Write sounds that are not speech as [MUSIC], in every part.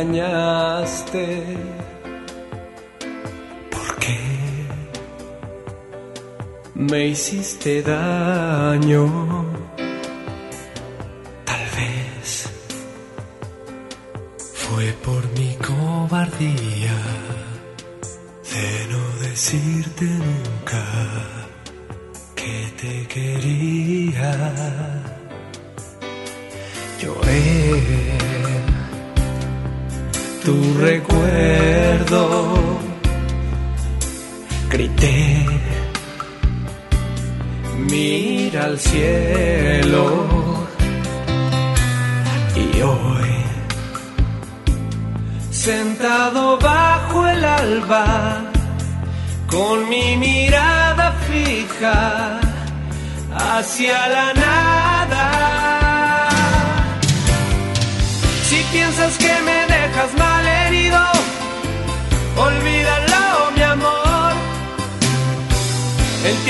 engañaste. ¿Por qué me hiciste daño?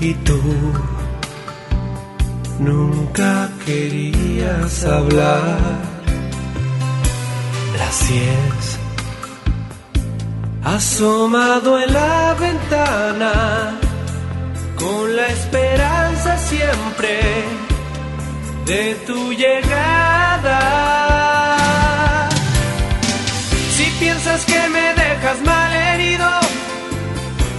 Y tú nunca querías hablar. Las diez asomado en la ventana con la esperanza siempre de tu llegada. Si piensas que me dejas mal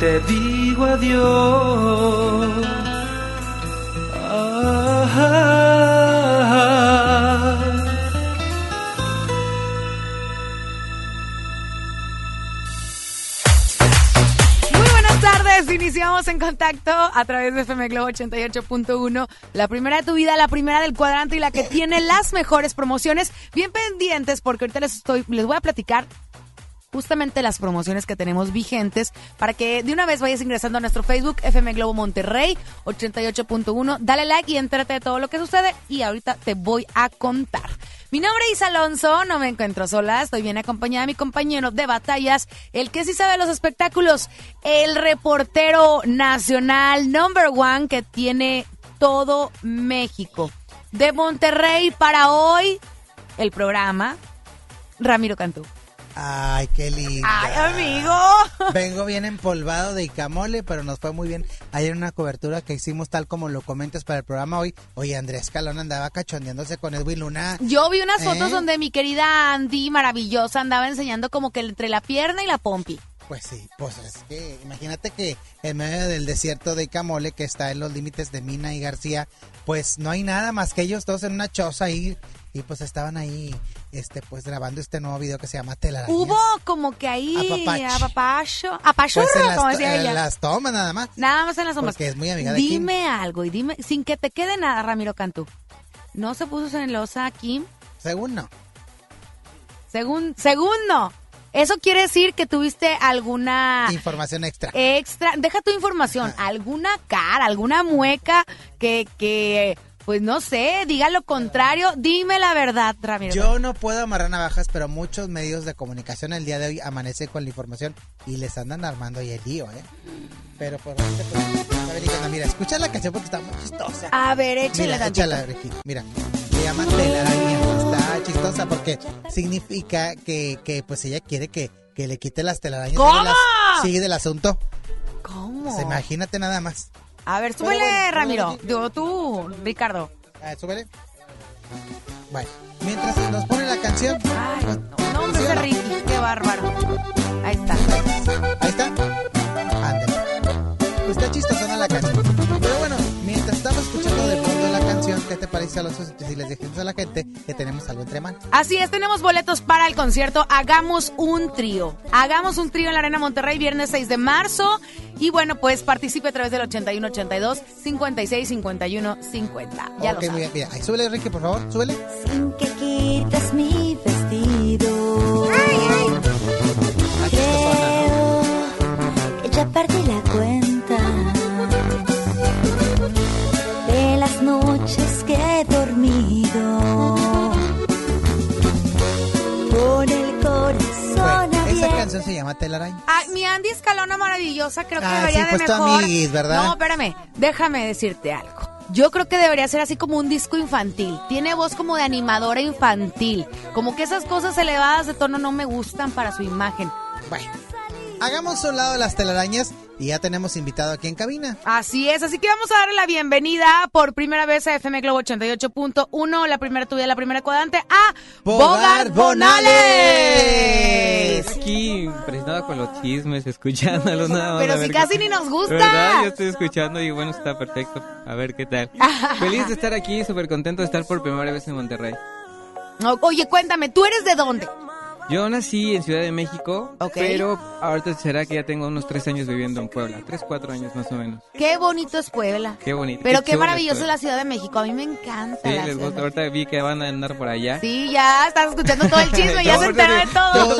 Te digo adiós. iniciamos en contacto a través de FM Globo 88.1. La primera de tu vida, la primera del cuadrante y la que tiene las mejores promociones. Bien pendientes porque ahorita les, estoy, les voy a platicar justamente las promociones que tenemos vigentes para que de una vez vayas ingresando a nuestro Facebook FM Globo Monterrey 88.1. Dale like y entérate de todo lo que sucede y ahorita te voy a contar. Mi nombre es Alonso, no me encuentro sola, estoy bien acompañada de mi compañero de batallas, el que sí sabe los espectáculos, el reportero nacional number one que tiene todo México. De Monterrey para hoy, el programa, Ramiro Cantú. Ay, qué lindo. Ay, amigo. Vengo bien empolvado de Icamole, pero nos fue muy bien ayer una cobertura que hicimos tal como lo comentas para el programa hoy. Oye, Andrés Calón andaba cachondeándose con Edwin Luna. Yo vi unas fotos ¿Eh? donde mi querida Andy, maravillosa, andaba enseñando como que entre la pierna y la pompi. Pues sí, pues es que imagínate que en medio del desierto de Icamole, que está en los límites de Mina y García, pues no hay nada más que ellos dos en una choza ahí y pues estaban ahí este pues grabando este nuevo video que se llama Telarañas. Hubo como que ahí Apapacho. apapacho, pues en como decía en ella. las tomas nada más. Nada más en las sombras. Porque es muy amiga de Kim. Dime algo y dime, sin que te quede nada, Ramiro Cantú. ¿No se puso celosa Kim? Según no. Según, según no. Eso quiere decir que tuviste alguna Información extra. extra, deja tu información, alguna cara, alguna mueca que, que, pues no sé, diga lo contrario, dime la verdad, Ramiro. Yo no puedo amarrar navajas, pero muchos medios de comunicación el día de hoy amanecen con la información y les andan armando ahí el lío, ¿eh? Pero por pues, Icana, mira, escucha la canción porque está muy chistosa. A ver, échale Mira, échala, Ricky. Mira, se llama telaraña. Está chistosa porque significa que, que pues ella quiere que, que le quite las telarañas. ¿Cómo? Sigue del asunto. ¿Cómo? Pues, imagínate nada más. A ver, súbele, bueno, Ramiro. Digo, tú, Ricardo. A ver, súbele. Bueno, mientras nos pone la canción. Ay, no, no, hombre, ese. Ricky, qué bárbaro. Ahí está. Ahí está. Ándale. Pues está chistosona la canción. Parece a los si les dijimos a la gente que tenemos algo entre manos? Así es, tenemos boletos para el concierto Hagamos un trío. Hagamos un trío en la Arena Monterrey, viernes 6 de marzo. Y bueno, pues participe a través del 8182 56 51 50. Ya ok, lo muy sabes. bien. Mira, ahí súbele, Ricky, por favor, súbele. Sin que quites mi vestido. Chistosona, ¿no? Creo que ya perdí la cuenta llama Telaraña. Ah, mi Andy Escalona maravillosa, creo que Ah, debería sí, de pues mejor. amiguis, ¿verdad? No, espérame, déjame decirte algo. Yo creo que debería ser así como un disco infantil. Tiene voz como de animadora infantil. Como que esas cosas elevadas de tono no me gustan para su imagen. Bueno, hagamos un lado las telarañas y ya tenemos invitado aquí en cabina. Así es, así que vamos a darle la bienvenida por primera vez a FM Globo 88.1, la primera tuya, la primera cuadrante, a Bogart Bogart Bonales. Aquí, impresionado con los chismes, escuchándolos nada más. Pero si ver casi qué- ni nos gusta. ¿Verdad? Yo estoy escuchando y bueno, está perfecto. A ver qué tal. [LAUGHS] Feliz de estar aquí, súper contento de estar por primera vez en Monterrey. Oye, cuéntame, ¿tú eres de dónde? Yo nací en Ciudad de México, Ok. pero ahorita será que ya tengo unos tres años viviendo en Puebla. Tres, cuatro años más o menos. Qué bonito es Puebla. Qué bonito. Pero qué chula maravillosa es la Ciudad de México. A mí me encanta Sí, la les gusta. Ahorita vi que van a andar por allá. Sí, ya estás escuchando todo el chisme, ya se entera de todo.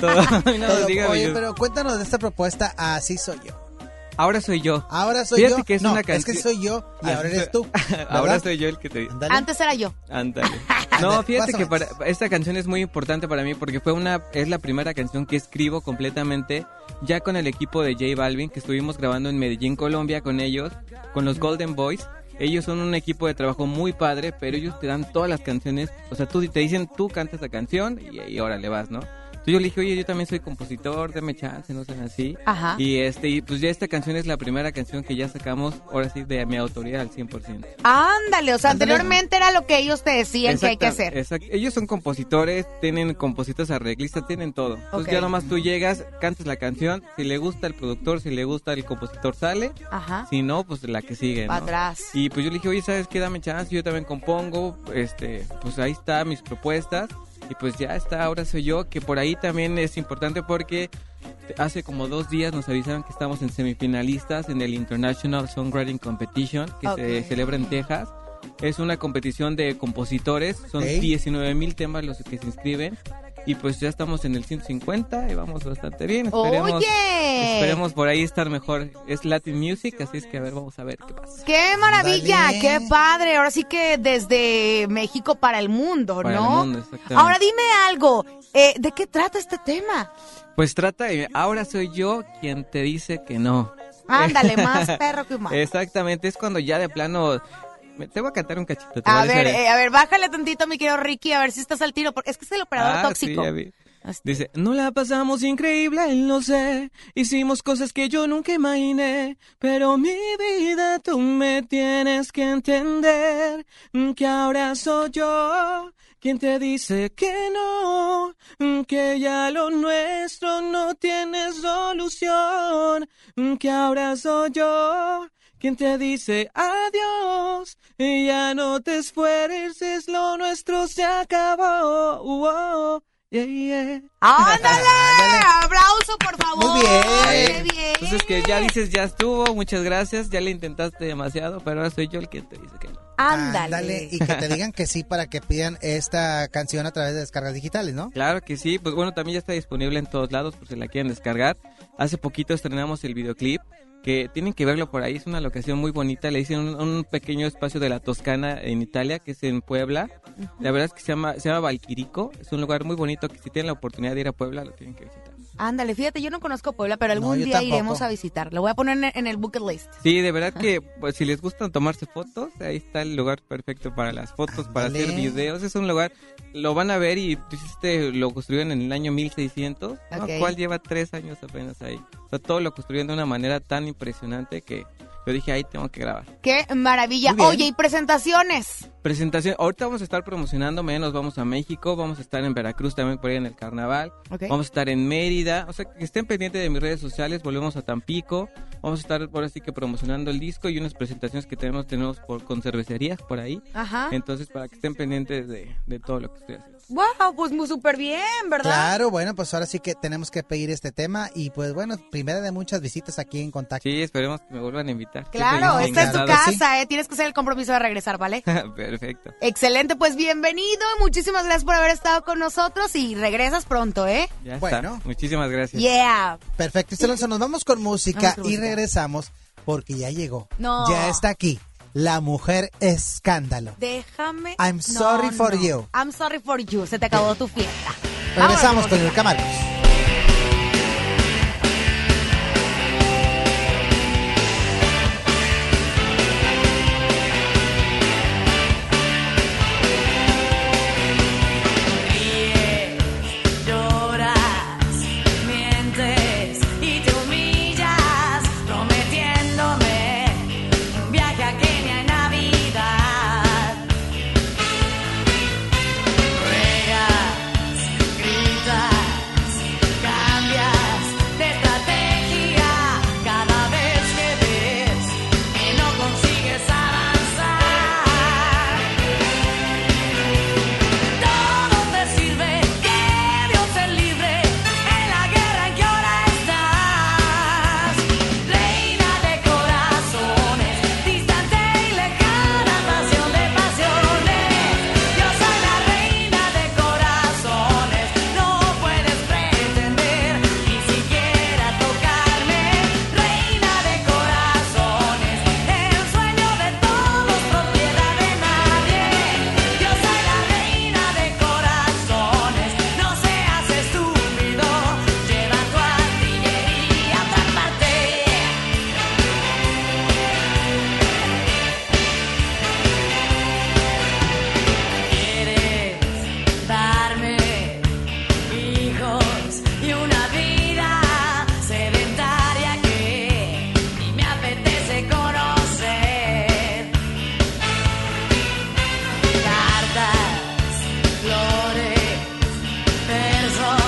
todo. Ay, no, Todo. Oye, pero cuéntanos de esta propuesta Así soy yo. Ahora soy yo. Ahora soy Fíjate yo. que es no, una es que canción- soy yo y Así ahora eres [LAUGHS] tú. Ahora soy yo el que te... Ándale. Antes era yo. Ándale. [LAUGHS] No, fíjate que para, esta canción es muy importante para mí porque fue una es la primera canción que escribo completamente ya con el equipo de J Balvin que estuvimos grabando en Medellín, Colombia con ellos, con los Golden Boys. Ellos son un equipo de trabajo muy padre, pero ellos te dan todas las canciones, o sea, tú te dicen, tú cantas la canción y, y ahora le vas, ¿no? Yo le dije, oye, yo también soy compositor, dame chance, no sean así. Ajá. Y este, y pues ya esta canción es la primera canción que ya sacamos, ahora sí, de mi autoría al 100%. Ándale, o sea, anteriormente era lo que ellos te decían que hay que hacer. exact- Ellos son compositores, tienen compositores arreglistas, tienen todo. Entonces ya nomás tú llegas, cantas la canción, si le gusta el productor, si le gusta el compositor sale, Ajá. si no, pues la que sigue, atrás. Y pues yo le dije, oye, ¿sabes qué? Dame chance, yo también compongo, este, pues ahí está mis propuestas. Y pues ya está, ahora soy yo, que por ahí también es importante porque hace como dos días nos avisaron que estamos en semifinalistas en el International Songwriting Competition, que se celebra en Texas. Es una competición de compositores, son Ok. 19 mil temas los que se inscriben. Y pues ya estamos en el 150 y vamos bastante bien. Esperemos, Oye. esperemos por ahí estar mejor. Es Latin Music, así es que a ver, vamos a ver qué pasa. ¡Qué maravilla! ¡Qué padre! Ahora sí que desde México para el mundo, Para el ¿no? mundo, exactamente. Ahora dime algo, eh, ¿de qué trata este tema? Pues trata de, ahora soy yo quien te dice que no. Ándale, [LAUGHS] más perro que humano. Exactamente, es cuando ya de plano... Te voy a cantar un cachito. ¿te A ver, bien? eh, a ver, bájale tantito, mi querido Ricky, a ver si estás al tiro, porque es que es el operador Ah, tóxico. sí. Dice, no la pasamos increíble, no sé. Hicimos cosas que yo nunca imaginé. Pero mi vida, tú me tienes que entender. Que ahora soy yo quien te dice que no. Que ya lo nuestro no tiene solución. Que ahora soy yo quien te dice adiós y ya no te esfuerces, lo nuestro se acabó. Uh, yeah, yeah. [LAUGHS] ¡Ándale! ¡Aplauso, por favor! Muy bien. Entonces que ya dices, ya estuvo, muchas gracias, ya le intentaste demasiado, pero ahora soy yo el que te dice que no. Ándale. Y que te digan que sí para que pidan esta canción a través de descargas digitales, ¿no? Claro que sí, pues bueno, también ya está disponible en todos lados por si la quieren descargar. Hace poquito estrenamos el videoclip que tienen que verlo por ahí, es una locación muy bonita, le dicen un, un pequeño espacio de la Toscana en Italia, que es en Puebla. La verdad es que se llama, se llama Valquirico, es un lugar muy bonito que si tienen la oportunidad de ir a Puebla lo tienen que visitar. Ándale, fíjate, yo no conozco Puebla, pero algún No, día tampoco. iremos a visitar. Lo voy a poner en, en el bucket list. Sí, de verdad que pues, si les gustan tomarse fotos, ahí está el lugar perfecto para las fotos, para hacer Ándale. videos. Es un lugar, lo van a ver y pues, este lo construyeron en el año 1600, ¿no? Ok. cual lleva tres años apenas ahí. O sea, todo lo construyeron de una manera tan impresionante que yo dije, ahí tengo que grabar. ¡Qué maravilla! Oye, ¿y presentaciones? Presentación, ahorita vamos a estar promocionando, mañana nos vamos a México, vamos a estar en Veracruz también por ahí en el carnaval, vamos a estar en Mérida, o sea, que estén pendientes de mis redes sociales, volvemos a Tampico, vamos a estar por así que promocionando el disco y unas presentaciones que tenemos, tenemos por, con cervecerías por ahí, Ajá. entonces para que estén pendientes de, de todo lo que estoy haciendo. Wow, pues muy súper bien, ¿verdad? Claro, bueno, pues ahora sí que tenemos que pedir este tema y pues bueno, primera de muchas visitas aquí en contacto. Sí, esperemos que me vuelvan a invitar. Claro, esta es tu casa, ¿eh? Tienes que hacer el compromiso de regresar, ¿vale? [LAUGHS] Perfecto. Excelente, pues bienvenido. Muchísimas gracias por haber estado con nosotros y regresas pronto, ¿eh? Ya Bueno. está. Muchísimas gracias. Yeah. Perfecto, Alonso, nos vamos con música Vamos con y música. regresamos porque ya llegó. No. Ya está aquí, la mujer escándalo. Déjame. I'm No, sorry for no. you. I'm sorry for you. Se te acabó tu fiesta. Regresamos Vámonos. con el Marcos. is on.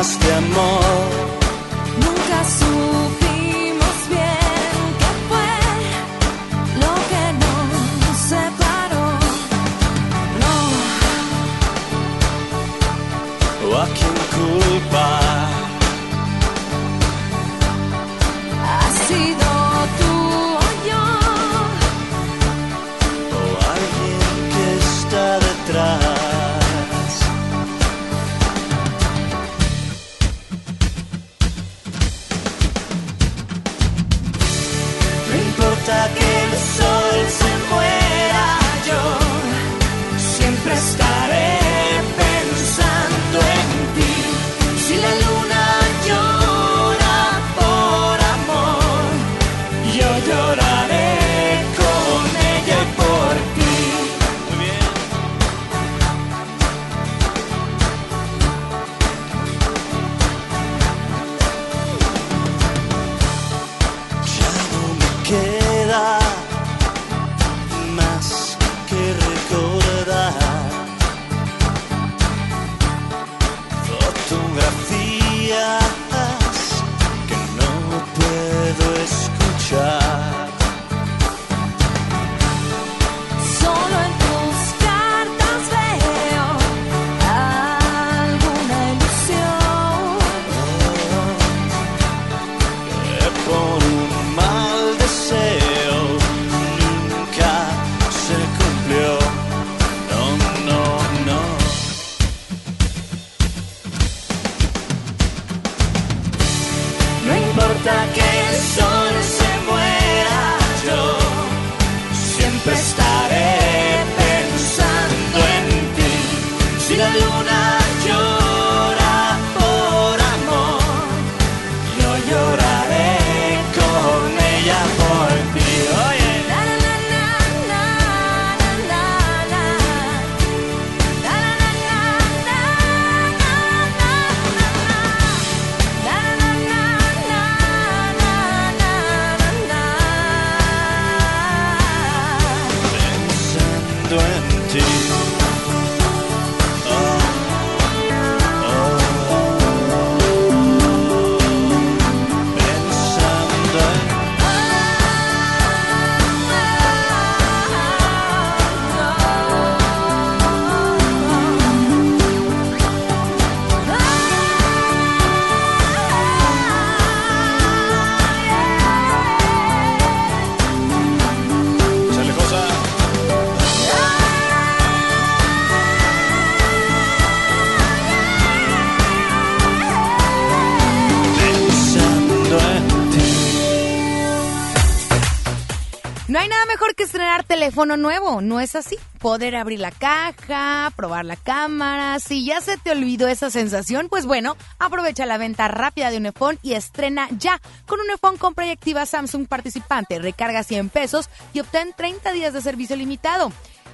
este amor. Teléfono nuevo, ¿no es así? Poder abrir la caja, probar la cámara. Si ya se te olvidó esa sensación, pues bueno, aprovecha la venta rápida de un iPhone y estrena ya. Con un iPhone compra y activa Samsung participante, recarga 100 pesos y obtén 30 días de servicio limitado.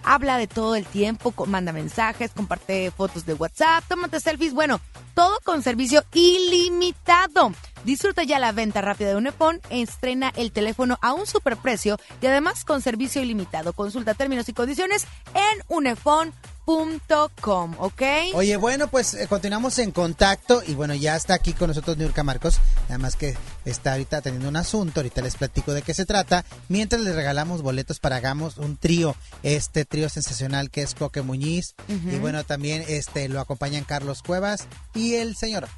Habla de todo el tiempo, manda mensajes, comparte fotos de WhatsApp, tómate selfies, bueno, todo con servicio ilimitado. Disfruta ya la venta rápida de un iPhone, estrena el teléfono a un superprecio y además con servicio ilimitado. Consulta términos y condiciones en unefone.com, ¿ok? Oye, bueno, pues eh, continuamos en contacto y bueno, ya está aquí con nosotros Niurka Marcos, nada más que está ahorita teniendo un asunto, ahorita les platico de qué se trata, mientras les regalamos boletos para hagamos un trío, este trío sensacional que es Coque Muñiz y bueno, también este lo acompañan Carlos Cuevas y el señor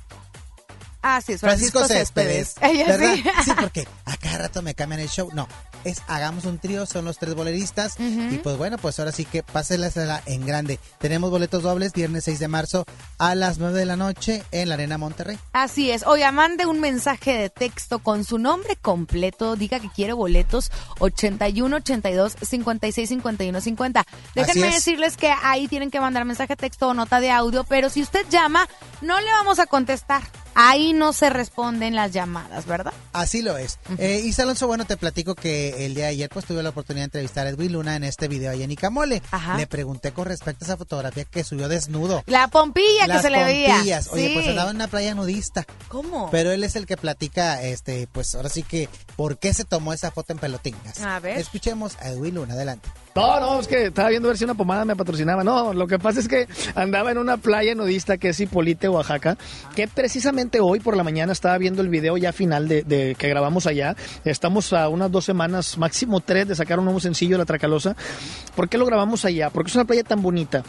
Así es, Francisco, Francisco, Céspedes, ¿verdad? sí. Sí, porque a cada rato me cambian el show. No, es Hagamos un trío, son los tres boleristas. Y pues bueno, pues ahora sí que pásenla en grande. Tenemos boletos dobles viernes 6 de marzo a las 9 de la noche en la Arena Monterrey. Así es. Oiga, mande un mensaje de texto con su nombre completo. Diga que quiere boletos 81 82 56 51 50. Déjenme es. decirles que ahí tienen que mandar mensaje de texto o nota de audio, pero si usted llama, no le vamos a contestar. Ahí no se responden las llamadas, ¿verdad? Así lo es. Eh, Isa Alonso, bueno, te platico que el día de ayer pues tuve la oportunidad de entrevistar a Edwin Luna en este video ahí en Icamole. Ajá. Le pregunté con respecto a esa fotografía que subió desnudo. La pompilla que se le veía. pompillas. Oye, Sí. pues andaba en una playa nudista. ¿Cómo? Pero él es el que platica, este, pues ahora sí que, ¿por qué se tomó esa foto en pelotingas? A ver. Escuchemos a Edwin Luna, adelante. No, no, es que estaba viendo a ver si una pomada me patrocinaba. No, lo que pasa es que andaba en una playa nudista que es Hipolite, Oaxaca, que precisamente hoy por la mañana estaba viendo el video ya final de, de que grabamos allá. Estamos a unas dos semanas, máximo tres, de sacar un nuevo sencillo de La Tracalosa. ¿Por qué lo grabamos allá? Porque es una playa tan bonita.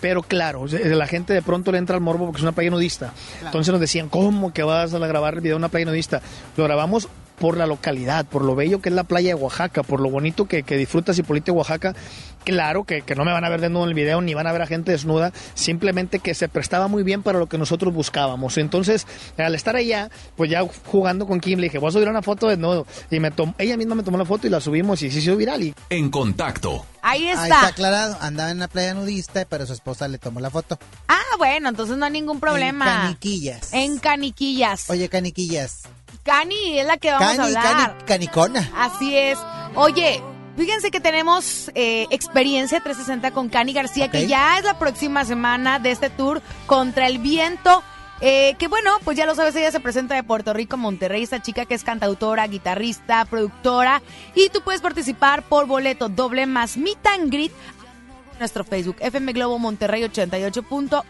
Pero claro, la gente de pronto le entra al morbo porque es una playa nudista. Entonces nos decían, ¿cómo que vas a grabar el video en una playa nudista? Lo grabamos por la localidad, por lo bello que es la playa de Oaxaca, por lo bonito que, que disfrutas Hipólito de Oaxaca. Claro que, que no me van a ver desnudo en el video, ni van a ver a gente desnuda, simplemente que se prestaba muy bien para lo que nosotros buscábamos. Entonces, al estar allá, pues ya jugando con Kim, le dije, voy a subir una foto desnudo. Y me tom- ella misma me tomó la foto y la subimos y sí se hizo viral. Y En contacto. Ahí Ahí está. está aclarado, andaba en una playa nudista, pero su esposa le tomó la foto. Ah, bueno, entonces no hay ningún problema. En caniquillas. En caniquillas. Oye, caniquillas. Cani es la que vamos a Cani, hablar. cani, canicona. Así es. Oye, fíjense que tenemos eh, experiencia 360 con Cani García, que Ok. ya es la próxima semana de este tour contra el viento. Eh, que bueno, pues ya lo sabes, ella se presenta de Puerto Rico, Monterrey, esta chica que es cantautora, guitarrista, productora, y tú puedes participar por boleto doble más meet and greet nuestro Facebook, FM Globo Monterrey 88.1,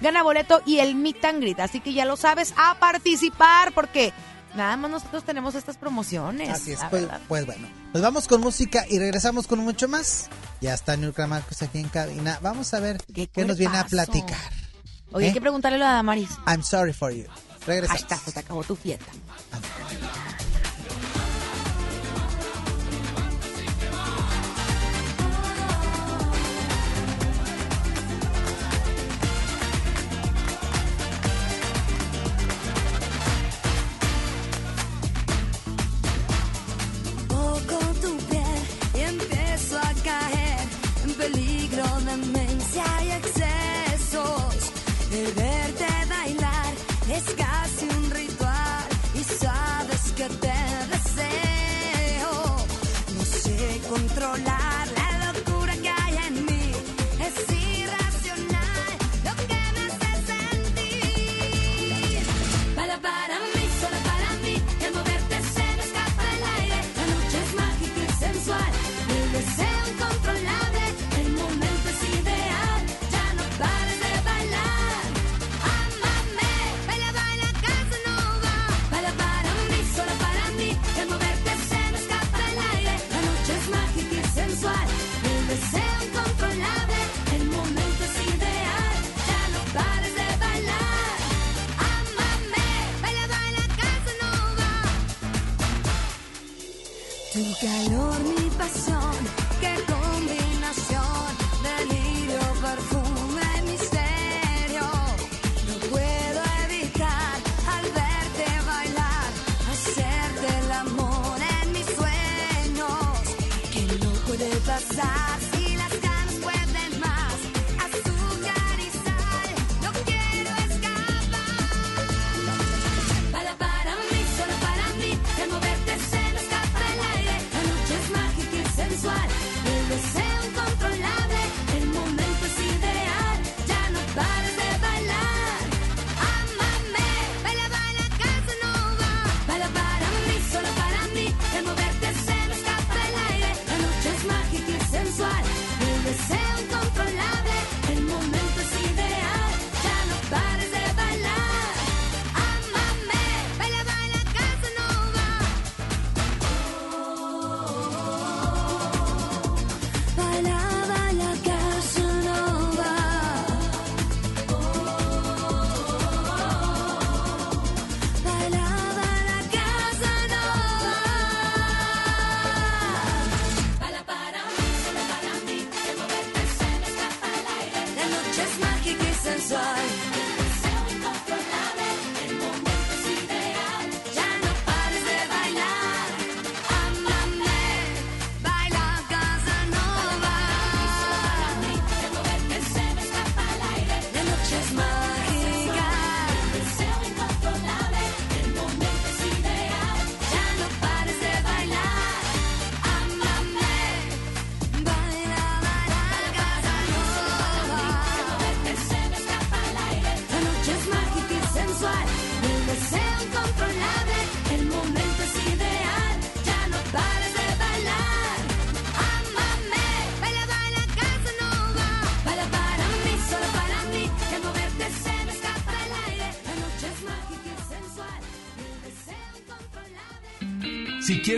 gana boleto y el meet and greet, así que ya lo sabes, a participar, porque nada más nosotros tenemos estas promociones. Así es, pues, pues bueno. Nos vamos con música y regresamos con mucho más. Ya está Nurka Marcos aquí en cabina. Vamos a ver qué, nos viene a platicar. Oye, hay ¿Eh? que preguntarle a Damaris. I'm sorry for you. Regresamos. Hashtag, se te acabó tu fiesta.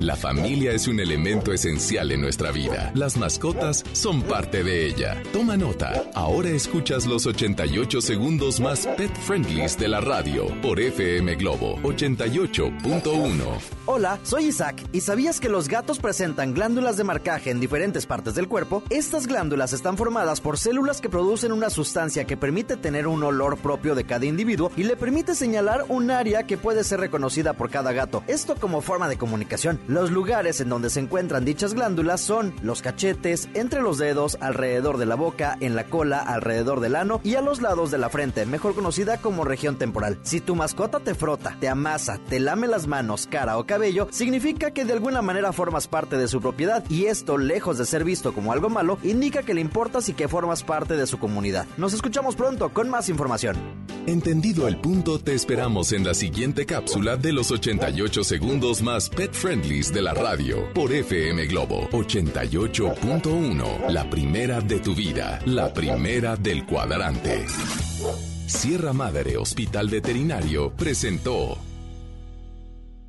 La familia es un elemento esencial en nuestra vida. Las mascotas son parte de ella. Toma nota. Ahora escuchas los 88 segundos más pet friendlies de la radio por FM Globo 88.1. Hola, soy Isaac. ¿Y sabías que los gatos presentan glándulas de marcaje en diferentes partes del cuerpo? Estas glándulas están formadas por células que producen una sustancia que permite tener un olor propio de cada individuo y le permite señalar un área que puede ser reconocida por cada gato. Esto como forma de comunicación. Los lugares en donde se encuentran dichas glándulas son los cachetes, entre los dedos, alrededor de la boca, en la cola, alrededor del ano y a los lados de la frente, mejor conocida como región temporal. Si tu mascota te frota, te amasa, te lame las manos, cara o cabello, significa que de alguna manera formas parte de su propiedad y esto, lejos de ser visto como algo malo, indica que le importas y que formas parte de su comunidad. Nos escuchamos pronto con más información. Entendido el punto, te esperamos en la siguiente cápsula de los 88 segundos más pet de la radio por FM Globo 88.1. La primera de tu vida, la primera del cuadrante. Sierra Madre Hospital Veterinario presentó.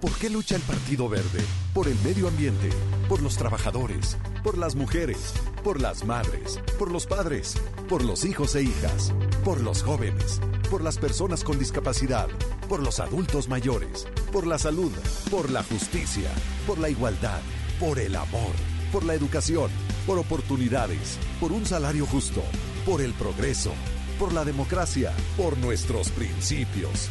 ¿Por qué lucha el Partido Verde? Por el medio ambiente, por los trabajadores, por las mujeres, por las madres, por los padres, por los hijos e hijas, por los jóvenes, por las personas con discapacidad, por los adultos mayores, por la salud, por la justicia, por la igualdad, por el amor, por la educación, por oportunidades, por un salario justo, por el progreso, por la democracia, por nuestros principios.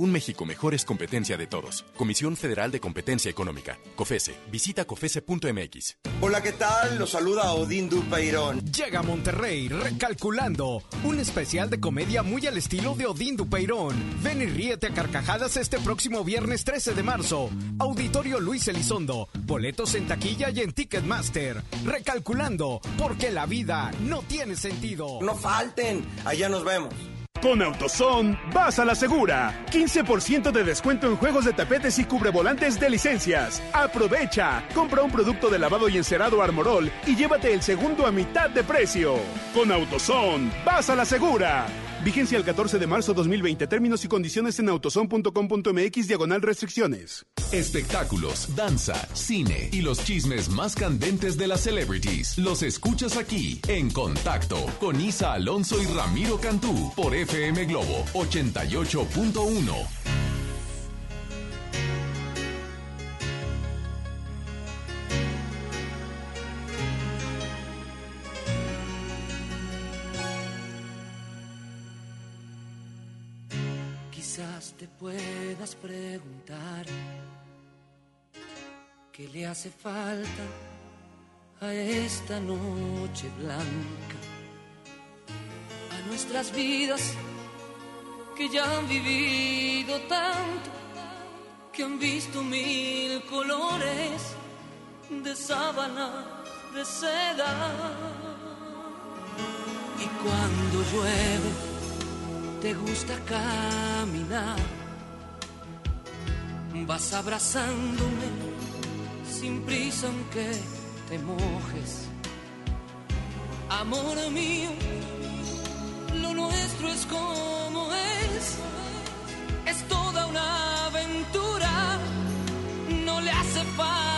Un México mejor es competencia de todos. Comisión Federal de Competencia Económica. COFESE. Visita COFESE.mx. Hola, ¿qué tal? Los saluda Odín Dupeirón. Llega a Monterrey Recalculando, un especial de comedia muy al estilo de Odín Dupeirón. Ven y ríete a carcajadas este próximo viernes 13 de marzo. Auditorio Luis Elizondo. Boletos en taquilla y en Ticketmaster. Recalculando, porque la vida no tiene sentido. No falten, allá nos vemos. Con AutoZone, vas a la segura. 15% de descuento en juegos de tapetes y cubrevolantes de licencias. Aprovecha. Compra un producto de lavado y encerado Armorol y llévate el segundo a mitad de precio. Con AutoZone, vas a la segura. Vigencia el 14 de marzo 2020. Términos y condiciones en autozone.com.mx diagonal restricciones. Espectáculos, danza, cine y los chismes más candentes de las celebrities. Los escuchas aquí en Contacto con Isa Alonso y Ramiro Cantú por FM Globo 88.1. Quizás te puedas preguntar qué le hace falta a esta noche blanca, a nuestras vidas que ya han vivido tanto, que han visto mil colores de sábana, de seda. Y cuando llueve, te gusta caminar, vas abrazándome sin prisa aunque te mojes. Amor mío, lo nuestro es como es, es toda una aventura, no le hace falta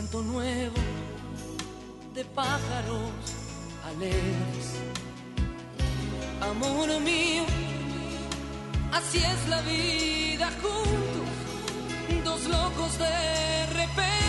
canto nuevo de pájaros alegres. Amor mío, así es la vida juntos, dos locos de repente,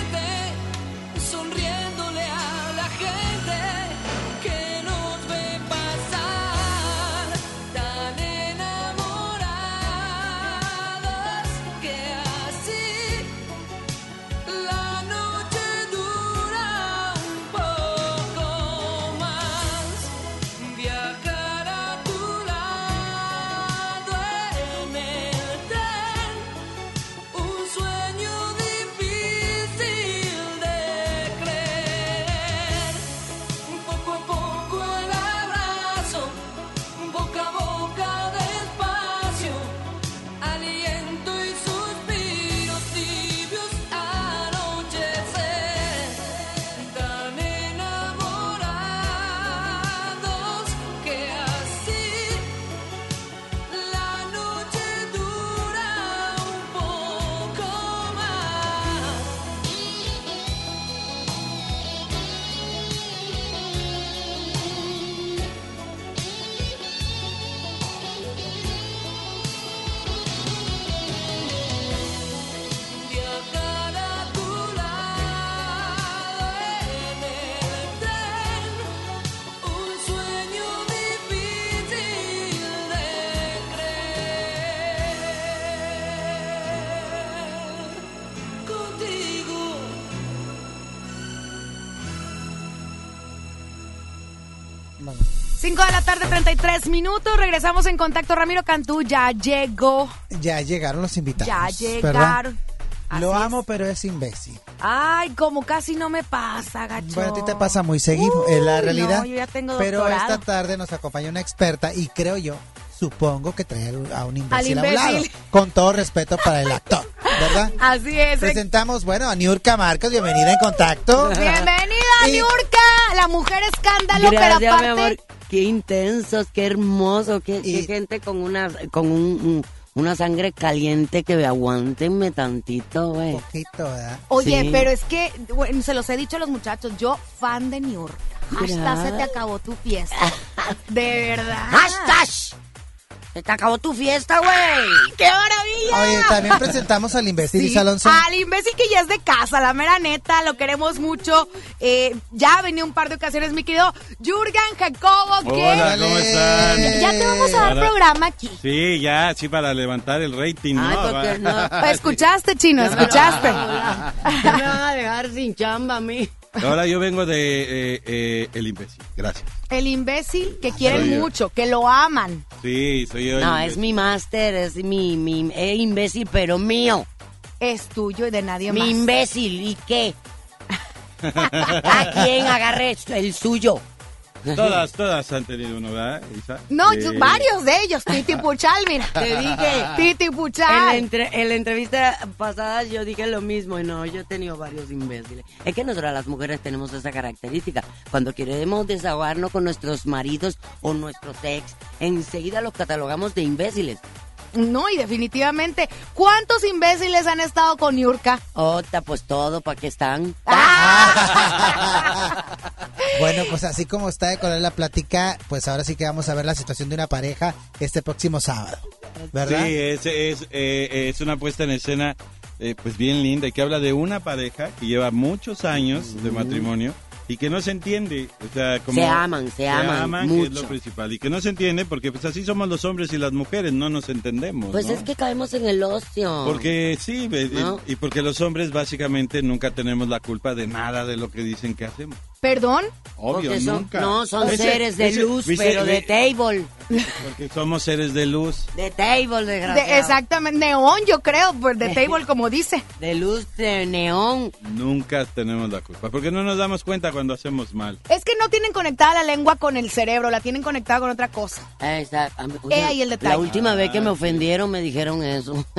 Vamos. 5 de la tarde, 33 minutos. Regresamos en contacto. Ramiro Cantú ya llegó. Ya llegaron los invitados. Ya llegaron. Lo es. amo, pero es imbécil. Ay, como casi no me pasa, gacho. Bueno, a ti te pasa muy seguido, es la realidad. no, yo ya tengo pero esta tarde nos acompaña una experta y creo yo, supongo que trae a un imbécil, a un lado. Con todo respeto para el actor, ¿verdad? [LAUGHS] Así es. Presentamos, bueno, a Niurka Marcos, bienvenida en contacto. Bienvenida, Y- Niurka, la mujer escándalo, Gracias, pero aparte... mi amor. Qué intensos, qué hermoso, qué, qué gente con una con un, un- una sangre caliente que me aguantenme tantito, güey. Poquito, ¿verdad? Oye, Sí. pero es que, bueno, se los he dicho a los muchachos, yo fan de New York. Hashtag se te acabó tu fiesta. De verdad. Hashtag. Se te acabó tu fiesta, güey. ¡Qué maravilla! Oye, también presentamos al imbécil Sí, Alonso. Al imbécil que ya es de casa, la mera neta, lo queremos mucho. Eh, ya ha venido un par de ocasiones, mi querido Jurgen Jacobo, que Hola, ¿cómo están? ya te vamos a dar Para- programa aquí. Sí, ya, sí, para levantar el rating, Ay, ¿no? porque Va. no. Escuchaste, chino, escuchaste. Ya me van a dejar sin chamba a mí. [LAUGHS] Ahora yo vengo de eh, eh, El Imbécil, gracias. El imbécil que quieren mucho, que lo aman. Sí, soy yo. el No, imbécil. es mi máster, es mi, mi eh, imbécil, pero mío. Es tuyo y de nadie Mi más. imbécil, ¿y qué? [LAUGHS] ¿A quién agarré el suyo? [LAUGHS] Todas, todas han tenido uno, ¿verdad, Isa? No, varios de ellos. Titi Puchal, mira. [LAUGHS] Te dije. Titi En Puchal. la, entre- en la entrevista pasada yo dije lo mismo y no, yo he tenido varios imbéciles. Es que nosotras las mujeres tenemos esa característica. Cuando queremos desahogarnos con nuestros maridos o nuestros ex, enseguida los catalogamos de imbéciles. No, y definitivamente. ¿Cuántos imbéciles han estado con Yurka? Ota, pues todo, ¿para qué están? [LAUGHS] Bueno, pues así como está de color la plática, pues ahora sí que vamos a ver la situación de una pareja este próximo sábado. ¿Verdad? Sí, es, es, eh, es una puesta en escena eh, pues bien linda y que habla de una pareja que lleva muchos años de matrimonio y que no se entiende, o sea, como Se aman, se aman que es mucho. lo principal y que no se entiende porque pues así somos los hombres y las mujeres, no nos entendemos. Pues ¿no? es que caemos en el ocio. Porque sí, ve- ¿No? y, y porque los hombres básicamente nunca tenemos la culpa de nada de lo que dicen que hacemos. ¿Perdón? Obvio, son- nunca. no, son Ese- seres de ese- luz, pero de table. Porque somos seres de luz. De table, De- desgraciado. exactamente. Neón, yo creo, pues de table, como dice. De luz de neón. Nunca tenemos la culpa. Porque no nos damos cuenta cuando hacemos mal. Es que no tienen conectada la lengua con el cerebro, la tienen conectada con otra cosa. Esa- a mí- He ahí el detalle. La última vez que me ofendieron me dijeron eso. [LAUGHS]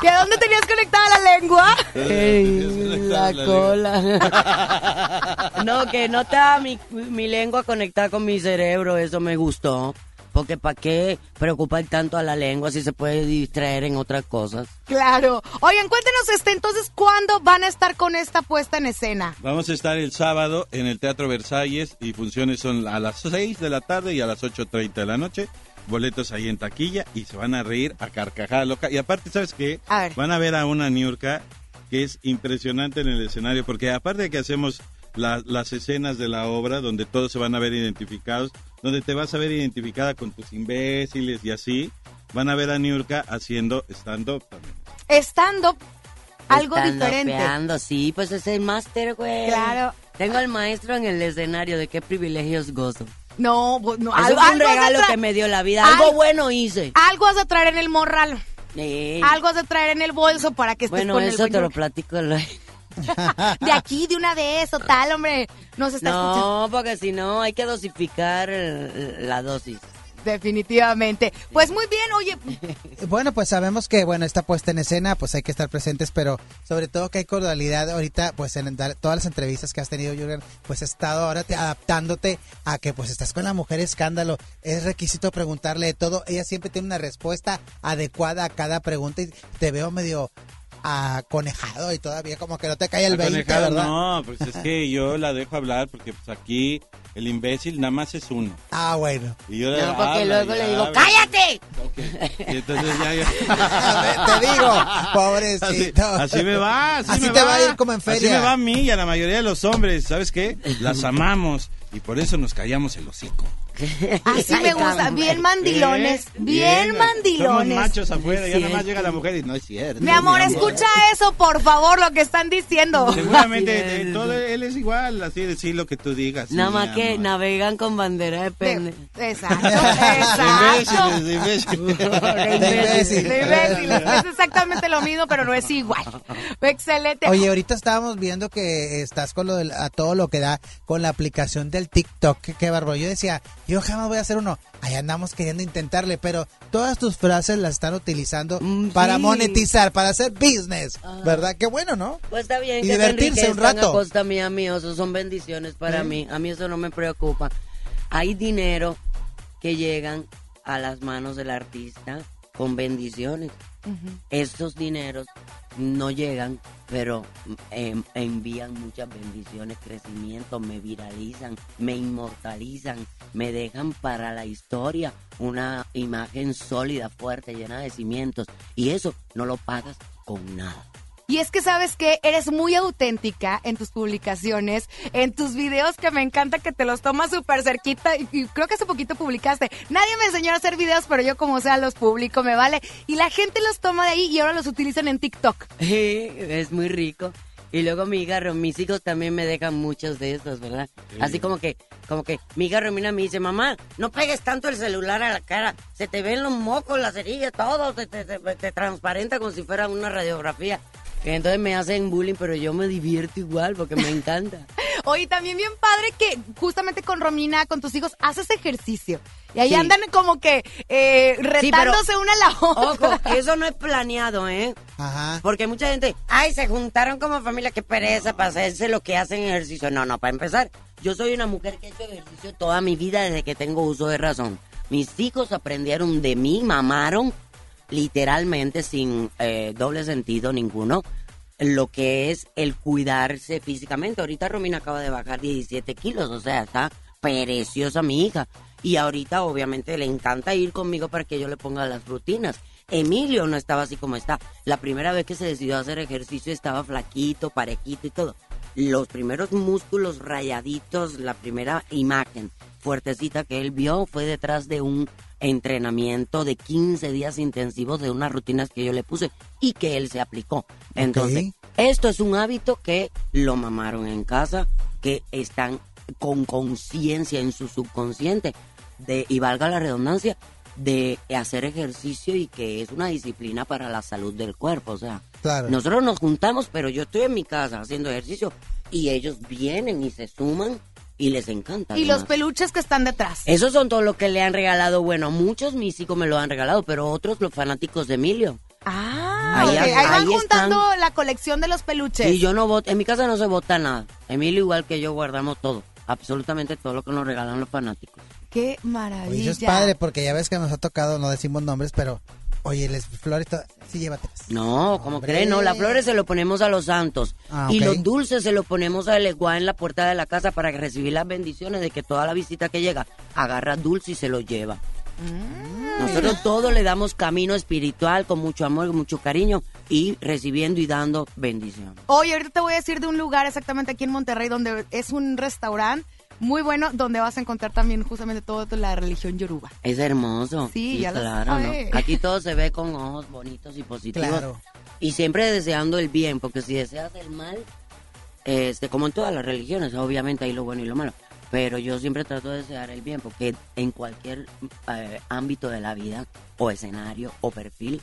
¿Que dónde tenías conectada la lengua? la cola. No, que no estaba mi, mi lengua conectada con mi cerebro, eso me gustó. Porque ¿para qué preocupar tanto a la lengua si se puede distraer en otras cosas? Claro. Oigan, cuéntenos este, entonces, ¿cuándo van a estar con esta puesta en escena? Vamos a estar el sábado en el Teatro Versalles y funciones son a las 6 de la tarde y a las 8.30 de la noche. Boletos ahí en taquilla y se van a reír a carcajada loca. Y aparte, ¿sabes qué? A ver. Van a ver a una Niurka que es impresionante en el escenario porque aparte de que hacemos la- las escenas de la obra donde todos se van a ver identificados, donde te vas a ver identificada con tus imbéciles y así, van a ver a Niurka haciendo stand-up también. Stand-up, algo Están diferente. sí, pues es el máster, güey. Claro. Tengo al maestro en el escenario, de qué privilegios gozo. No, pues, no. Eso algo- fue un algo regalo que me dio la vida. Algo Al- bueno hice. Algo has de traer en el morral. Sí. Algo has de traer en el bolso para que estés Bueno, con eso el te lo platico. luego. [LAUGHS] De aquí, de una vez o tal, hombre. Nos está escuchando. No, porque si no hay que dosificar el- la dosis. Definitivamente. Pues muy bien, oye. [LAUGHS] Bueno, pues sabemos que, bueno, esta puesta en escena, pues hay que estar presentes, pero sobre todo que hay cordialidad ahorita, pues en todas las entrevistas que has tenido, Jürgen, pues has estado ahora te- adaptándote a que pues estás con la mujer escándalo. Es requisito preguntarle de todo. Ella siempre tiene una respuesta adecuada a cada pregunta y te veo medio aconejado y todavía como que no te cae el 20, Aconejado, ¿verdad? No, pues es que yo la dejo hablar porque pues aquí el imbécil nada más es uno. Ah, bueno. Y yo No, porque habla luego le digo, habla. ¡cállate! Y entonces ya, ya- [LAUGHS] Te digo, pobrecito. Así, así me va, así, Así me te va a ir como en feria. Así me va a mí y a la mayoría de los hombres, ¿sabes qué? Las amamos y por eso nos callamos el hocico. Así me gusta. Bien mandilones. ¿Eh? Bien Somos mandilones. machos afuera, ya nada más cierto. llega la mujer y no es cierto. Mi amor, amor. escucha eso, por favor, lo que están diciendo. [LAUGHS] Seguramente eh, todo él es igual, así decir lo que tú digas. Nada más que amor. navegan con bandera de pene. Exacto, [LAUGHS] exacto. De imbéciles, de imbéciles. De [LAUGHS] imbécil. De imbéciles. Es exactamente lo mismo, pero no es igual. Excelente. Oye, ahorita estábamos viendo que estás con lo del- a todo lo que da con la aplicación del TikTok. Qué, qué bárbaro. Yo decía, yo jamás voy a hacer uno. Ahí andamos queriendo intentarle, pero todas tus frases las están utilizando para sí. monetizar, para hacer business. ¿Verdad? Qué bueno, ¿no? Pues está bien Y que divertirse se un rato. a costa mía, mío, eso son bendiciones para ¿Eh? mí. A mí eso no me preocupa. Hay dinero que llegan a las manos del artista con bendiciones. Estos dineros no llegan, pero em, envían muchas bendiciones, crecimiento, me viralizan, me inmortalizan, me dejan para la historia una imagen sólida, fuerte, llena de cimientos. Y eso no lo pagas con nada. Y es que sabes que eres muy auténtica en tus publicaciones, en tus videos que me encanta que te los tomas súper cerquita y, y creo que hace poquito publicaste. Nadie me enseñó a hacer videos, pero yo como sea los publico, me vale. Y la gente los toma de ahí y ahora los utilizan en TikTok. [LAUGHS] Sí, es muy rico. Y luego mi hija, mis hijos también me dejan muchos de estos, ¿verdad? Sí. Así como que, como que mi hija Romina me dice, mamá, no pegues tanto el celular a la cara, se te ven los mocos, la cerilla, todo, te, te- te- te transparenta como si fuera una radiografía. Entonces me hacen bullying, pero yo me divierto igual porque me encanta. [LAUGHS] Oye, también bien padre que justamente con Romina, con tus hijos, haces ejercicio. Y ahí Sí. andan como que eh, Sí, pero- retándose una a la otra. Ojo, eso no es planeado, ¿eh? Ajá. Porque mucha gente, ay, se juntaron como familia, qué pereza para hacerse lo que hacen ejercicio. No, no, para empezar, yo soy una mujer que ha hecho ejercicio toda mi vida desde que tengo uso de razón. Mis hijos aprendieron de mí, mamaron, literalmente, sin eh, doble sentido ninguno, lo que es el cuidarse físicamente. Ahorita Romina acaba de bajar 17 kilos, o sea, está preciosa mi hija. Y ahorita obviamente le encanta ir conmigo para que yo le ponga las rutinas. Emilio no estaba así como está. La primera vez que se decidió hacer ejercicio estaba flaquito, parejito y todo. Los primeros músculos rayaditos, la primera imagen fuertecita que él vio fue detrás de un entrenamiento de 15 días intensivos de unas rutinas que yo le puse y que él se aplicó. Entonces, esto es un hábito que lo mamaron en casa, que están con conciencia en su subconsciente de, y valga la redundancia, de hacer ejercicio y que es una disciplina para la salud del cuerpo. O sea, Claro. nosotros nos juntamos, pero yo estoy en mi casa haciendo ejercicio y ellos vienen y se suman y les encanta. Y los peluches que están detrás. Esos son todos los que le han regalado. Bueno, muchos mis hijos me lo han regalado, pero otros los fanáticos de Emilio. Ah, Ahí- van ahí juntando la colección de los peluches. Sí, yo no voto. En mi casa no se vota nada. Emilio, igual que yo, guardamos todo. Absolutamente todo lo que nos regalan los fanáticos. Qué Oye, maravilla. eso es padre porque ya ves que nos ha tocado, no decimos nombres, pero oye, les flores, to- sí, llévatelas. No, como creen, no, las flores se lo ponemos a los santos. Ah, Y los dulces se los ponemos a Leguá en la puerta de la casa para que recibir las bendiciones de que toda la visita que llega agarra dulce y se lo lleva. Mm. Nosotros todo le damos camino espiritual con mucho amor, con mucho cariño y recibiendo y dando bendición. Oye, ahorita te voy a decir de un lugar exactamente aquí en Monterrey donde es un restaurante muy bueno donde vas a encontrar también justamente toda la religión yoruba. Es hermoso. Sí, ya lo claro, ¿no? Aquí [LAUGHS] todo se ve con ojos bonitos y positivos. Claro. Y siempre deseando el bien, porque si deseas el mal, este, como en todas las religiones, obviamente hay lo bueno y lo malo. Pero yo siempre trato de desear el bien, porque en cualquier eh, ámbito de la vida, o escenario, o perfil,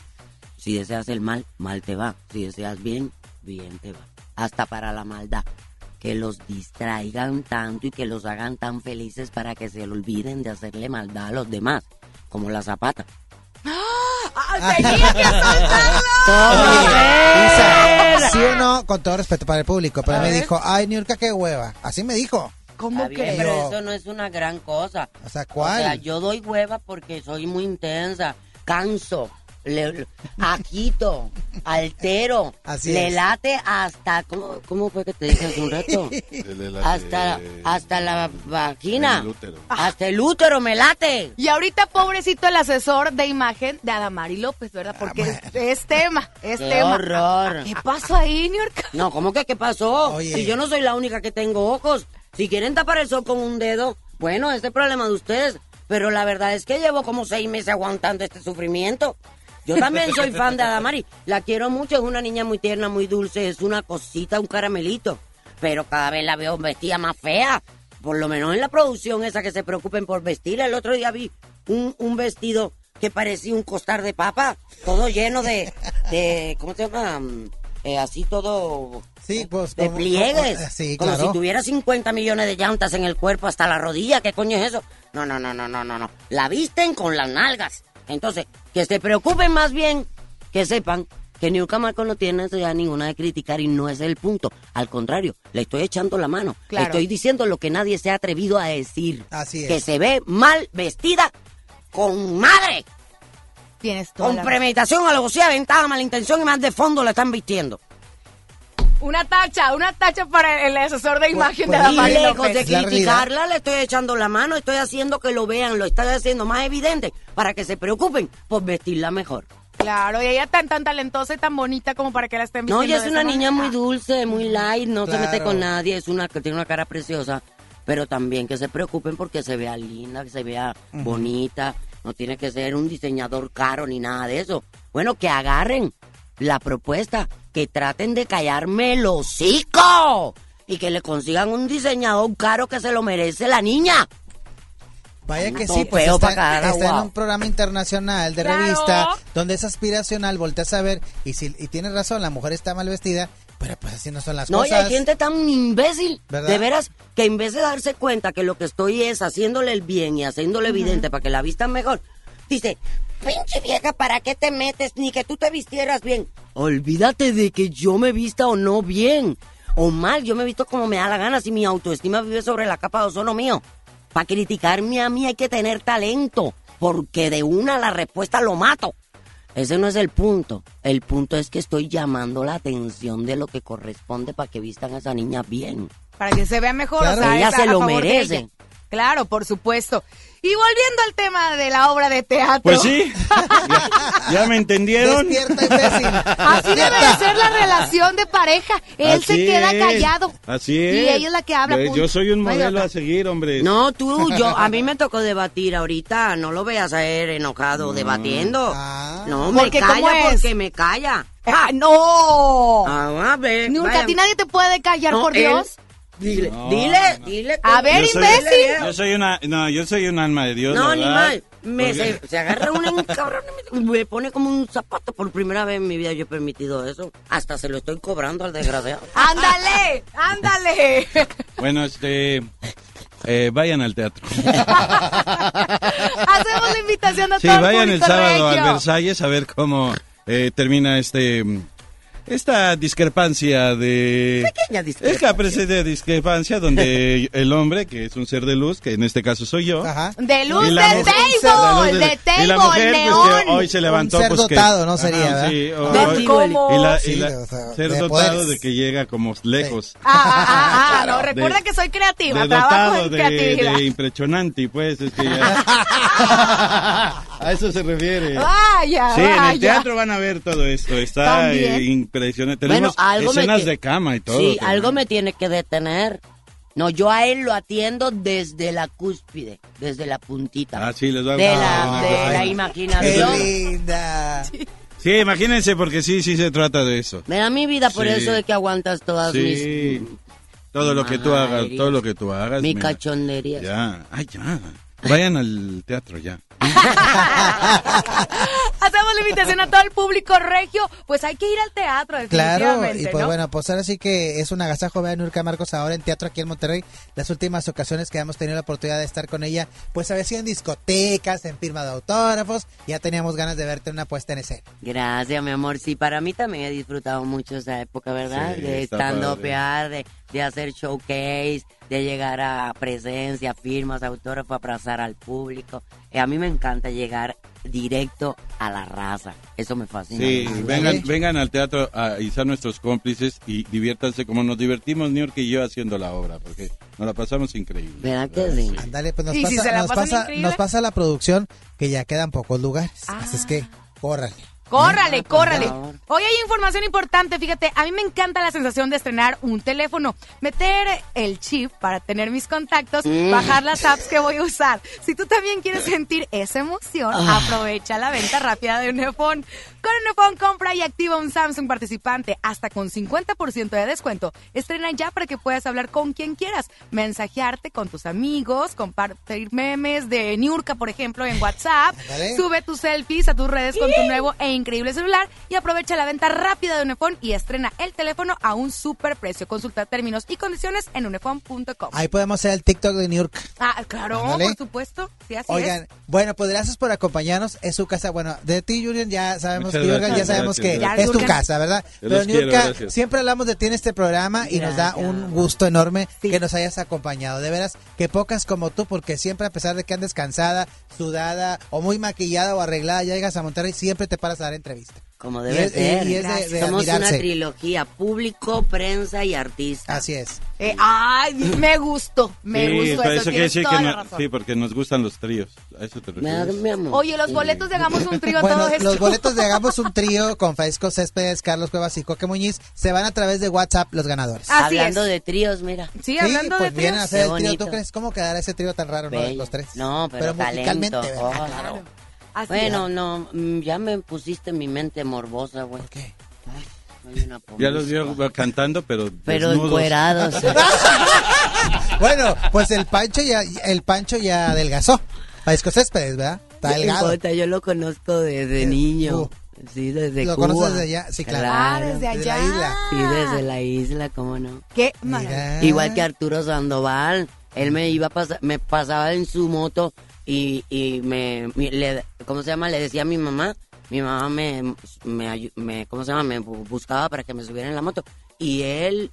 si deseas el mal, mal te va. Si deseas bien, bien te va. Hasta para la maldad. Que los distraigan tanto y que los hagan tan felices para que se olviden de hacerle maldad a los demás, como la zapata. ¡Ah, tenía que soltarlo! Isa, sí o no, con todo respeto para el público, pero me ver. dijo, ay, Niurka, qué hueva. Así me dijo. ¿Cómo bien, pero eso no es una gran cosa. O sea, ¿cuál? O sea, yo doy hueva porque soy muy intensa, canso, le, agito, altero, Así le es. late hasta, ¿cómo, cómo fue que te dije hace un rato? [LAUGHS] hasta, hasta la vagina, El útero. hasta el útero me late. Y ahorita, pobrecito, el asesor de imagen de Adamari López, ¿verdad? Porque es, es tema, es Qué tema. horror. ¿Qué pasó ahí, New York? No, ¿cómo que qué pasó? Oye. Si yo no soy la única que tengo ojos. Si quieren tapar el sol con un dedo, bueno, este es el problema de ustedes. Pero la verdad es que llevo como seis meses aguantando este sufrimiento. Yo también soy fan de Adamari. La quiero mucho, es una niña muy tierna, muy dulce, es una cosita, un caramelito. Pero cada vez la veo vestida más fea. Por lo menos en la producción esa que se preocupen por vestir. El otro día vi un, un vestido que parecía un costar de papa, todo lleno de, de ¿cómo se llama? Mm, eh, así todo Sí, pues. de como- pliegues. como- sí, como claro. si tuviera 50 millones de llantas en el cuerpo hasta la rodilla. ¿Qué coño es eso? No, no, no, no, no, no, no. La visten con las nalgas. Entonces, que se preocupen más bien, que sepan que Niurka Marco no tiene ya ninguna de criticar y no es el punto. Al contrario, le estoy echando la mano. Claro. Le estoy diciendo lo que nadie se ha atrevido a decir. Así es. Que se ve mal vestida con madre. Tienes toda Con la- premeditación, alevosía, ventaja, malintención y más de fondo la están vistiendo. Una tacha, una tacha para el asesor de imagen de Y la Mari lejos López. de criticarla, le estoy echando la mano, estoy haciendo que lo vean, lo estoy haciendo más evidente para que se preocupen por vestirla mejor. Claro, y ella tan tan talentosa y tan bonita como para que la estén No, vistiendo ella es una niña muy dulce, muy light, no se mete con nadie, es una que tiene una cara preciosa, pero también que se preocupen porque se vea linda, que se vea bonita, no tiene que ser un diseñador caro ni nada de eso. Bueno, que agarren la propuesta, que traten de callarme el hocico y que le consigan un diseñador caro que se lo merece la niña. Vaya que No, sí, pues está, está en un programa internacional de Claro. revista donde es aspiracional, volteas a ver y si y tienes razón, la mujer está mal vestida, pero pues así no son las No, y cosas. hay gente tan imbécil, ¿Verdad? de veras, que en vez de darse cuenta que lo que estoy es haciéndole el bien y haciéndole evidente para que la vistan mejor, dice, pinche vieja, ¿para qué te metes? Ni que tú te vistieras bien. Olvídate de que yo me vista o no bien, o mal, yo me visto como me da la gana, si mi autoestima vive sobre la capa de ozono mío. Para criticarme a mí hay que tener talento, porque de una la respuesta lo mato. Ese no es el punto. El punto es que estoy llamando la atención de lo que corresponde para que vistan a esa niña bien. Para que se vea mejor. Claro. o sea, Ella se lo merece. Claro, por supuesto. Y volviendo al tema de la obra de teatro. Pues sí, [LAUGHS] ¿ya me entendieron? Así debe de ser la relación de pareja. Él se queda es, callado. Así Y es. ella es la que habla, Yo, soy un modelo a seguir, hombre. No, tú, yo, a mí me tocó debatir ahorita, no lo veas a él enojado debatiendo. No, me Porque, ¿cómo calla es? porque me calla. ¡Ah, no! Ah, a ver, Nunca, vaya. a ti nadie te puede callar, No, por él- Dios. Dile, No, dile, no. dile. A ver, Yo soy- imbécil. Yo soy una, no, yo soy un alma de Dios. No, ni mal. Me, se, se agarra un encabrón y me, me pone como un zapato. Por primera vez en mi vida yo he permitido eso. Hasta se lo estoy cobrando al desgraciado. [LAUGHS] ¡Ándale! ¡Ándale! Bueno, este, eh, vayan al teatro. [LAUGHS] Hacemos la invitación a Sí, todo el vayan el sábado al. Versalles a ver cómo eh, termina este esta discrepancia de Pequeña discrepancia. esta presente discrepancia donde [LAUGHS] el hombre que es un ser de luz que en este caso soy yo De luz de table, de- de table, y la mujer pues, neón. que hoy se levantó Un ser pues que dotado, ¿no sería, Ajá, sí, ¿De hoy- cómo? y la, y Sí, la- de- o sea, ser de dotado poderes. de que llega como lejos Ah, ah, ah, ah, [LAUGHS] no, De- recuerda que soy creativa, de trabajo dotado en de, creatividad. de impresionante pues es que ya [LAUGHS] a eso se refiere Vaya, Sí, en vaya. el teatro van a ver todo esto. Está También. eh, impresionante. Bueno, Tenemos algo me escenas tie- de cama y todo. Sí, algo me tiene que detener. No, yo a él lo atiendo desde la cúspide, desde la puntita. Ah, sí, les a de gustar la, de la Qué imaginación. linda. Sí, imagínense, porque sí, sí se trata de eso. Me da mi vida por Sí. eso de que aguantas todas Sí. mis... Todo lo que tú hagas, todo lo que tú hagas. Mi mira. cachondería. Ya, ay, ya. Vayan al teatro ya. [LAUGHS] Hacemos la invitación a todo el público regio. Pues hay que ir al teatro, Claro, y pues ¿no? bueno, pues ahora sí que es un agasajo ver a Nurka Marcos ahora en teatro aquí en Monterrey. Las últimas ocasiones que hemos tenido la oportunidad de estar con ella, pues había sido en discotecas, en firma de autógrafos, ya teníamos ganas de verte en una puesta en escena. Gracias, mi amor. Sí, para mí también he disfrutado mucho esa época, ¿verdad? Sí, de está stand padre. de, de hacer showcase, de llegar a presencia, firmas, autógrafos, abrazar al público. Y a mí me encanta llegar directo a la raza. Eso me fascina. Sí, vengan, vengan al teatro a y sean nuestros cómplices y diviértanse como nos divertimos New York y yo haciendo la obra, porque nos la pasamos increíble. ¿Verdad que sí? Ándale, pues nos Y si pasa, se la nos, pasa, nos pasa la producción que ya quedan pocos lugares. Así es que, córrale. Córrale, córrale. Hoy hay información importante, fíjate, a mí me encanta la sensación de estrenar un teléfono, meter el chip para tener mis contactos, Mm. bajar las apps que voy a usar. Si tú también quieres sentir esa emoción, Ah. aprovecha la venta rápida de Unifone. Con Unifone compra y activa un Samsung participante hasta con 50% de descuento. Estrena ya para que puedas hablar con quien quieras, mensajearte con tus amigos, compartir memes de Niurka, por ejemplo, en WhatsApp, sube tus selfies a tus redes con tu nuevo e increíble celular y aprovecha la venta rápida de Unifón y estrena el teléfono a un super precio. Consulta términos y condiciones en unifón.com. Ahí podemos hacer el TikTok de New York. Ah, claro, Ándale. por supuesto. Sí, así Oigan, es. bueno, pues gracias por acompañarnos. Es su casa. Bueno, de ti, Julian, ya sabemos Jürgen, ya sabemos gracias, que gracias. es tu casa, ¿verdad? Yo Pero Niurka, gracias. siempre hablamos de ti en este programa y nos da un gusto enorme que nos hayas acompañado. De veras, que pocas como tú, porque siempre, a pesar de que andes cansada, sudada o muy maquillada o arreglada, ya llegas a Monterrey, siempre te paras a dar entrevista. Como Y debe es- ser. y es de- de Somos una trilogía, público, prensa y artista. Así es. Eh, ay, me gustó, me sí, gustó pero eso. eso quiere tienes decir toda que la no, razón. sí, porque nos gustan los tríos. A eso te refieres. Oye, los boletos de Hagamos un trío a Bueno, todo esto. los boletos de Hagamos un [LAUGHS] trío con Francisco Céspedes, Carlos Cuevas y Coque Muñiz se van a través de WhatsApp los ganadores. Así Hablando es. de tríos, mira. Sí, hablando pues de vienen a tríos. hacer Qué el trío. ¿Tú crees cómo quedará ese trío tan raro, no, los tres? No, pero, musicalmente, talento. ¿verdad? oh. Claro. Así Bueno, es. no, mm, ya me pusiste mi mente morbosa, güey. ¿Por qué? Ya los vio cantando, pero Pero desnudos. encuerados. [LAUGHS] Bueno, pues el Pancho ya, el Pancho ya adelgazó. Francisco Céspedes, ¿verdad? Está No delgado. importa, yo lo conozco desde niño. Sí, desde ¿Lo Cuba. conoces desde allá? Sí, claro. Ah, desde Desde la allá. isla. Sí, desde la isla, cómo no. Qué maravilla. Igual que Arturo Sandoval, él me iba a pasar, me pasaba en su moto y, y me, me- le, ¿cómo se llama? Le decía a mi mamá, mi mamá me, me, ¿cómo se llama? Me bu- buscaba para que me subiera en la moto y él,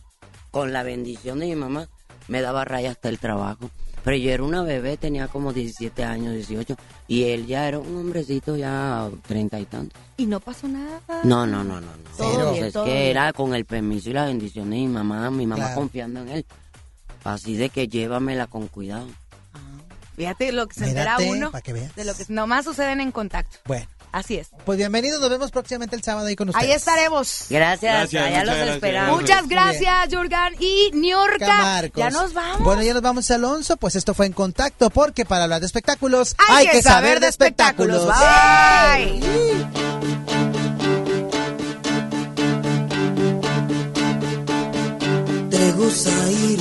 con la bendición de mi mamá, me daba raya hasta el trabajo. Pero yo era una bebé, tenía como 17 años, 18, y él ya era un hombrecito ya treinta y tantos. Y no pasó nada. No, no, no, no. no. Todo Pues bien, es todo que bien. era con el permiso y la bendición de mi mamá, mi mamá Claro. confiando en él. Así de que llévamela con cuidado. Fíjate lo que se entera Mírate, uno para que veas. de lo que nomás suceden en contacto. Bueno, Así es. pues bienvenidos, nos vemos próximamente el sábado ahí con ustedes. Ahí estaremos. Gracias, Gracias, allá muchas los gracias. esperamos. Muchas gracias, Jurgen y Niorca. Marcos. Ya nos vamos. Bueno, ya nos vamos, Alonso. Pues esto fue en contacto, porque para hablar de espectáculos Hay que saber de espectáculos. Bye. Te gusta ir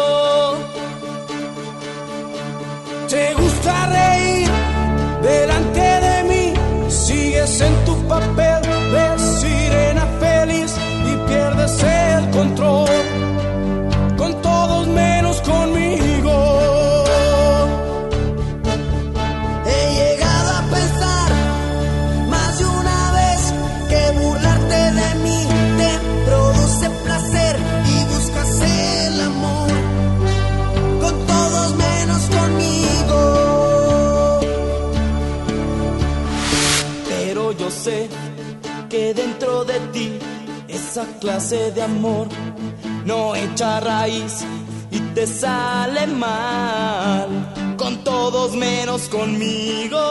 Te gusta reír delante de mí, sigues en tu papel esa clase de amor no echa raíz y te sale mal con todos menos conmigo.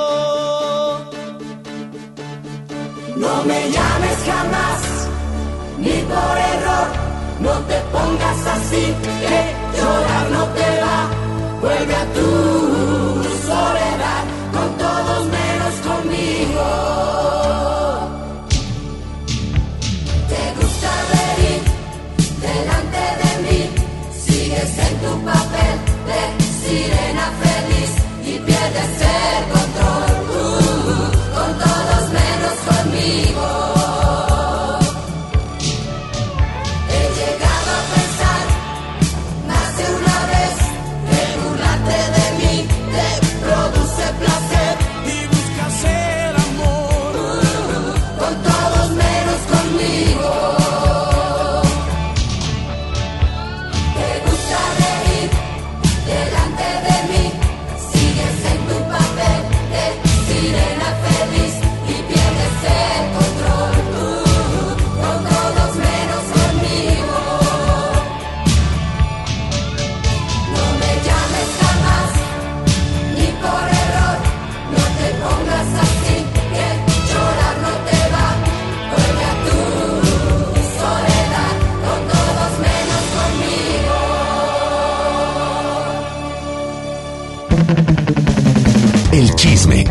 No me llames jamás, ni por error, no te pongas así, que